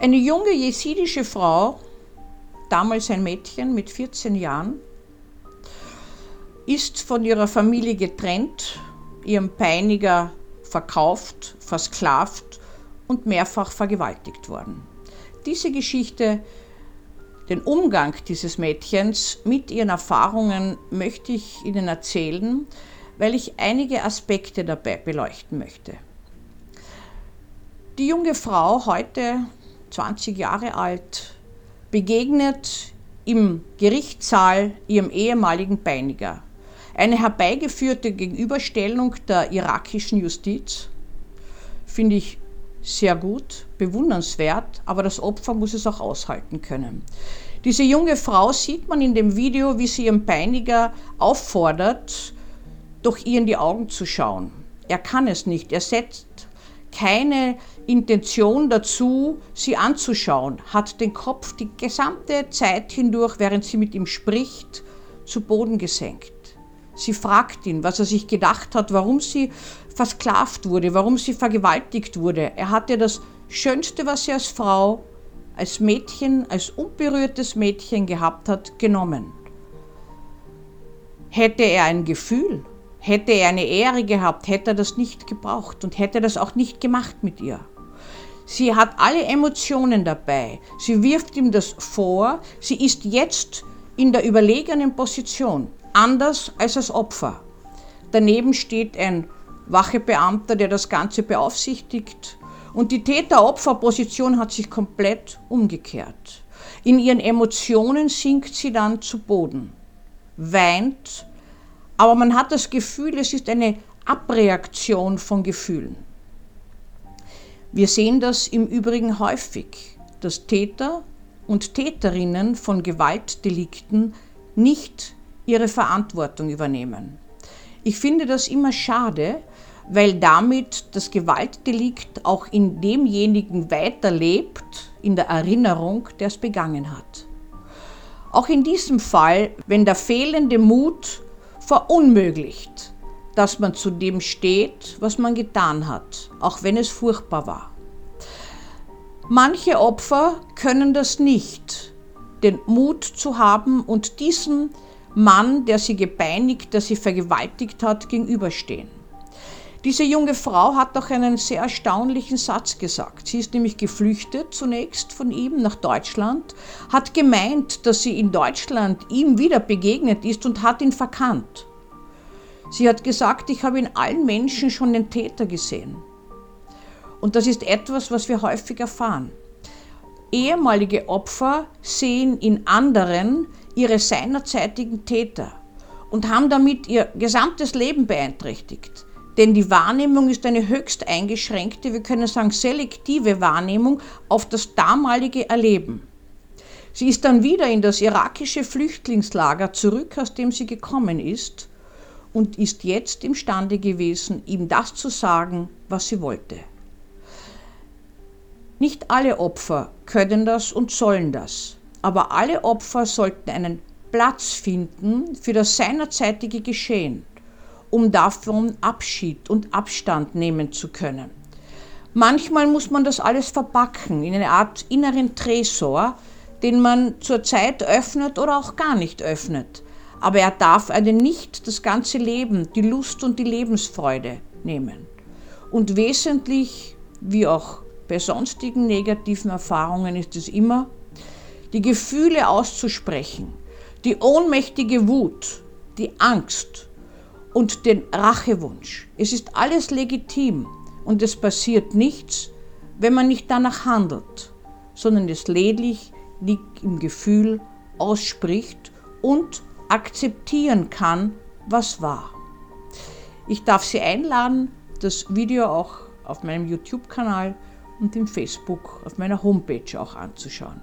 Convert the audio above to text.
Eine junge jesidische Frau, damals ein Mädchen mit 14 Jahren, ist von ihrer Familie getrennt, ihrem Peiniger verkauft, versklavt und mehrfach vergewaltigt worden. Diese Geschichte, den Umgang dieses Mädchens mit ihren Erfahrungen möchte ich Ihnen erzählen, weil ich einige Aspekte dabei beleuchten möchte. Die junge Frau, heute 20 Jahre alt, begegnet im Gerichtssaal ihrem ehemaligen Peiniger. Eine herbeigeführte Gegenüberstellung der irakischen Justiz finde ich sehr gut, bewundernswert, aber das Opfer muss es auch aushalten können. Diese junge Frau sieht man in dem Video, wie sie ihren Peiniger auffordert, doch ihr in die Augen zu schauen. Er kann es nicht. Er setzt keine Intention dazu, sie anzuschauen, hat den Kopf die gesamte Zeit hindurch, während sie mit ihm spricht, zu Boden gesenkt. Sie fragt ihn, was er sich gedacht hat, warum sie versklavt wurde, warum sie vergewaltigt wurde. Er hatte das Schönste, was sie als Frau, als Mädchen, als unberührtes Mädchen gehabt hat, genommen. Hätte er ein Gefühl, hätte er eine Ehre gehabt, hätte er das nicht gebraucht und hätte das auch nicht gemacht mit ihr. Sie hat alle Emotionen dabei. Sie wirft ihm das vor. Sie ist jetzt in der überlegenen Position, anders als als Opfer. Daneben steht ein Wachebeamter, der das Ganze beaufsichtigt. Und die Täter-Opfer-Position hat sich komplett umgekehrt. In ihren Emotionen sinkt sie dann zu Boden, weint, aber man hat das Gefühl, es ist eine Abreaktion von Gefühlen. Wir sehen das im Übrigen häufig, dass Täter und Täterinnen von Gewaltdelikten nicht ihre Verantwortung übernehmen. Ich finde das immer schade, weil damit das Gewaltdelikt auch in demjenigen weiterlebt, in der Erinnerung, der es begangen hat. Auch in diesem Fall, wenn der fehlende Mut verunmöglicht, dass man zu dem steht, was man getan hat, auch wenn es furchtbar war. Manche Opfer können das nicht, den Mut zu haben und diesem Mann, der sie gepeinigt, der sie vergewaltigt hat, gegenüberstehen. Diese junge Frau hat doch einen sehr erstaunlichen Satz gesagt. Sie ist nämlich geflüchtet zunächst von ihm nach Deutschland, hat gemeint, dass sie in Deutschland ihm wieder begegnet ist und hat ihn verkannt. Sie hat gesagt, ich habe in allen Menschen schon den Täter gesehen. Und das ist etwas, was wir häufig erfahren. Ehemalige Opfer sehen in anderen ihre seinerzeitigen Täter und haben damit ihr gesamtes Leben beeinträchtigt. Denn die Wahrnehmung ist eine höchst eingeschränkte, wir können sagen selektive Wahrnehmung auf das damalige Erleben. Sie ist dann wieder in das irakische Flüchtlingslager zurück, aus dem sie gekommen ist, und ist jetzt imstande gewesen, ihm das zu sagen, was sie wollte. Nicht alle Opfer können das und sollen das, aber alle Opfer sollten einen Platz finden für das seinerzeitige Geschehen, um davon Abschied und Abstand nehmen zu können. Manchmal muss man das alles verpacken in eine Art inneren Tresor, den man zur Zeit öffnet oder auch gar nicht öffnet, aber er darf einen nicht das ganze Leben, die Lust und die Lebensfreude nehmen. Und wesentlich, wie auch bei sonstigen negativen Erfahrungen, ist es immer, die Gefühle auszusprechen, die ohnmächtige Wut, die Angst und den Rachewunsch. Es ist alles legitim und es passiert nichts, wenn man nicht danach handelt, sondern es lediglich liegt im Gefühl ausspricht und akzeptieren kann, was war. Ich darf Sie einladen, das Video auch auf meinem YouTube-Kanal und im Facebook auf meiner Homepage auch anzuschauen.